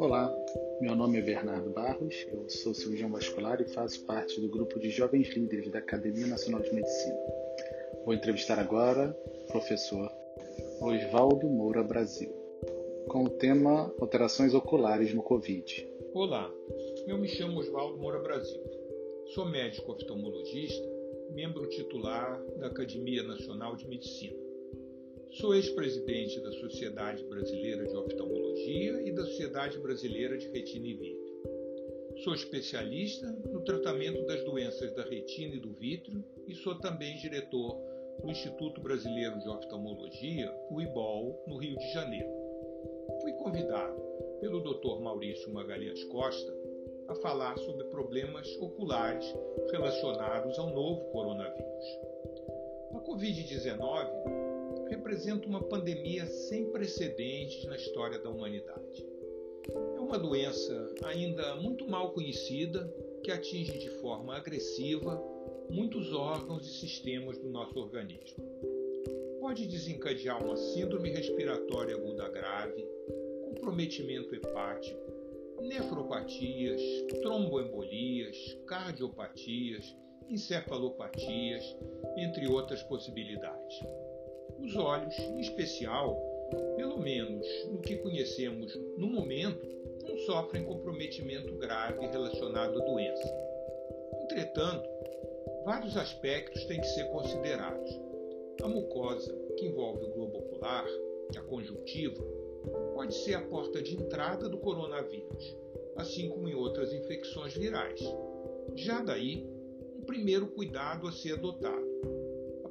Olá, meu nome é Bernardo Barros, eu sou cirurgião vascular e faço parte do grupo de jovens líderes da Academia Nacional de Medicina. Vou entrevistar agora o professor Oswaldo Moura Brasil, com o tema Alterações Oculares no Covid. Olá, eu me chamo Oswaldo Moura Brasil. Sou médico oftalmologista, membro titular da Academia Nacional de Medicina. Sou ex-presidente da Sociedade Brasileira de Oftalmologia e da Sociedade Brasileira de Retina e Vítreo. Sou especialista no tratamento das doenças da retina e do vítreo e sou também diretor do Instituto Brasileiro de Oftalmologia, o IBOL, no Rio de Janeiro. Fui convidado pelo Dr. Maurício Magalhães Costa a falar sobre problemas oculares relacionados ao novo coronavírus. A Covid-19 representa uma pandemia sem precedentes na história da humanidade. É uma doença ainda muito mal conhecida que atinge de forma agressiva muitos órgãos e sistemas do nosso organismo. Pode desencadear uma síndrome respiratória aguda grave, comprometimento hepático, nefropatias, tromboembolias, cardiopatias, encefalopatias, entre outras possibilidades. Os olhos, em especial, pelo menos no que conhecemos no momento, não sofrem comprometimento grave relacionado à doença. Entretanto, vários aspectos têm que ser considerados. A mucosa, que envolve o globo ocular, a conjuntiva, pode ser a porta de entrada do coronavírus, assim como em outras infecções virais. Já daí, um primeiro cuidado a ser adotado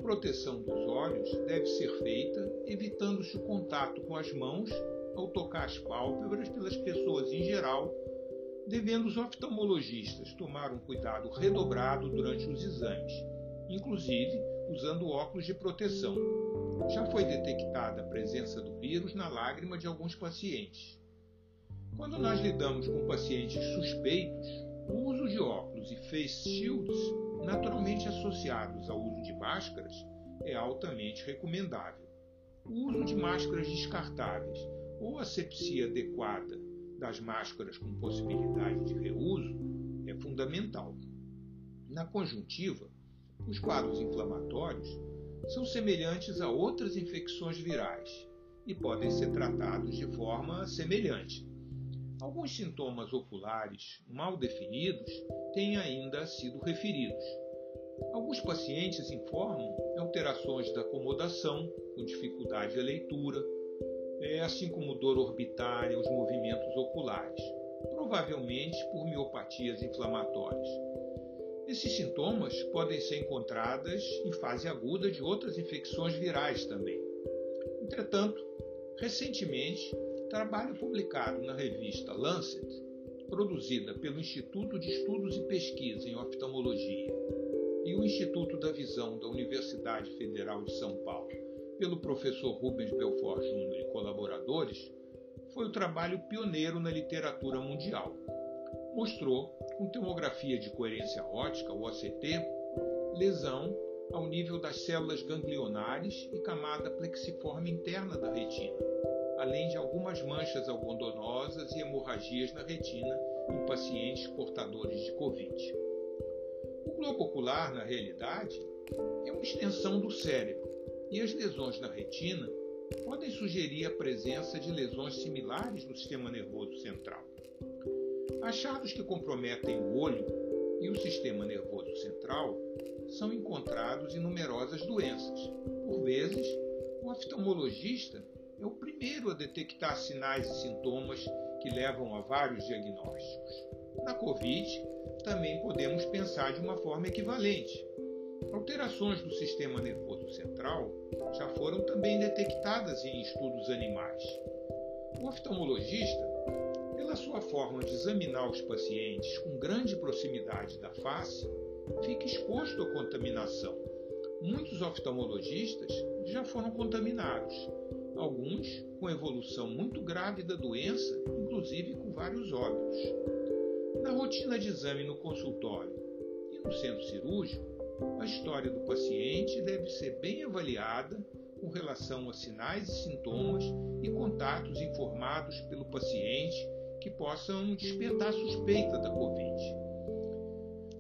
proteção dos olhos deve ser feita evitando-se o contato com as mãos ao tocar as pálpebras pelas pessoas em geral, devendo os oftalmologistas tomar um cuidado redobrado durante os exames, inclusive usando óculos de proteção. Já foi detectada a presença do vírus na lágrima de alguns pacientes. Quando nós lidamos com pacientes suspeitos, o uso de óculos e face shields naturalmente associados ao uso de máscaras, é altamente recomendável. O uso de máscaras descartáveis ou asepsia adequada das máscaras com possibilidade de reuso é fundamental. Na conjuntiva, os quadros inflamatórios são semelhantes a outras infecções virais e podem ser tratados de forma semelhante. Alguns sintomas oculares mal definidos têm ainda sido referidos. Alguns pacientes informam alterações da acomodação, com dificuldade de leitura, é, assim como dor orbitária, os movimentos oculares, provavelmente por miopatias inflamatórias. Esses sintomas podem ser encontrados em fase aguda de outras infecções virais também. Entretanto, recentemente, trabalho publicado na revista Lancet, produzida pelo Instituto de Estudos e Pesquisa em Oftalmologia e o Instituto da Visão da Universidade Federal de São Paulo, pelo professor Rubens Belfort Júnior e colaboradores, foi o trabalho pioneiro na literatura mundial. Mostrou, com tomografia de coerência ótica, o OCT, lesão ao nível das células ganglionares e camada plexiforme interna da retina além de algumas manchas algodonosas e hemorragias na retina em pacientes portadores de Covid. O globo ocular, na realidade, é uma extensão do cérebro e as lesões na retina podem sugerir a presença de lesões similares no sistema nervoso central. Achados que comprometem o olho e o sistema nervoso central são encontrados em numerosas doenças. Por vezes, o oftalmologista é o primeiro a detectar sinais e sintomas que levam a vários diagnósticos. Na Covid, também podemos pensar de uma forma equivalente. Alterações do sistema nervoso central já foram também detectadas em estudos animais. O oftalmologista, pela sua forma de examinar os pacientes com grande proximidade da face, fica exposto à contaminação. Muitos oftalmologistas já foram contaminados alguns com evolução muito grave da doença, inclusive com vários óbitos. Na rotina de exame no consultório e no centro cirúrgico, a história do paciente deve ser bem avaliada com relação a sinais e sintomas e contatos informados pelo paciente que possam despertar suspeita da Covid.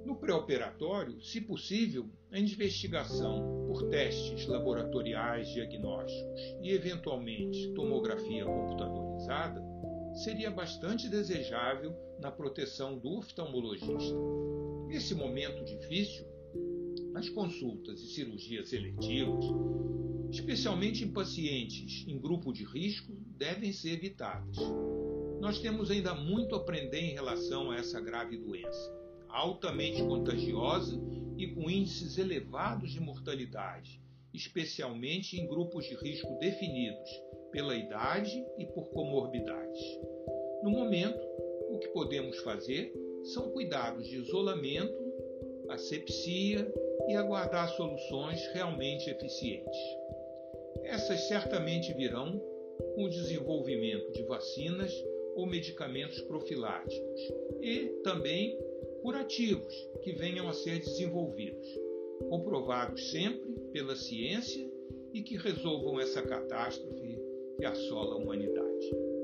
No pré-operatório, se possível, a investigação por testes laboratoriais diagnósticos e, eventualmente, tomografia computadorizada seria bastante desejável na proteção do oftalmologista. Nesse momento difícil, as consultas e cirurgias seletivas, especialmente em pacientes em grupo de risco, devem ser evitadas. Nós temos ainda muito a aprender em relação a essa grave doença, altamente contagiosa e com índices elevados de mortalidade, especialmente em grupos de risco definidos pela idade e por comorbidades. No momento, o que podemos fazer são cuidados de isolamento, asepsia e aguardar soluções realmente eficientes. Essas certamente virão com o desenvolvimento de vacinas ou medicamentos profiláticos e também curativos que venham a ser desenvolvidos, comprovados sempre pela ciência e que resolvam essa catástrofe que assola a humanidade.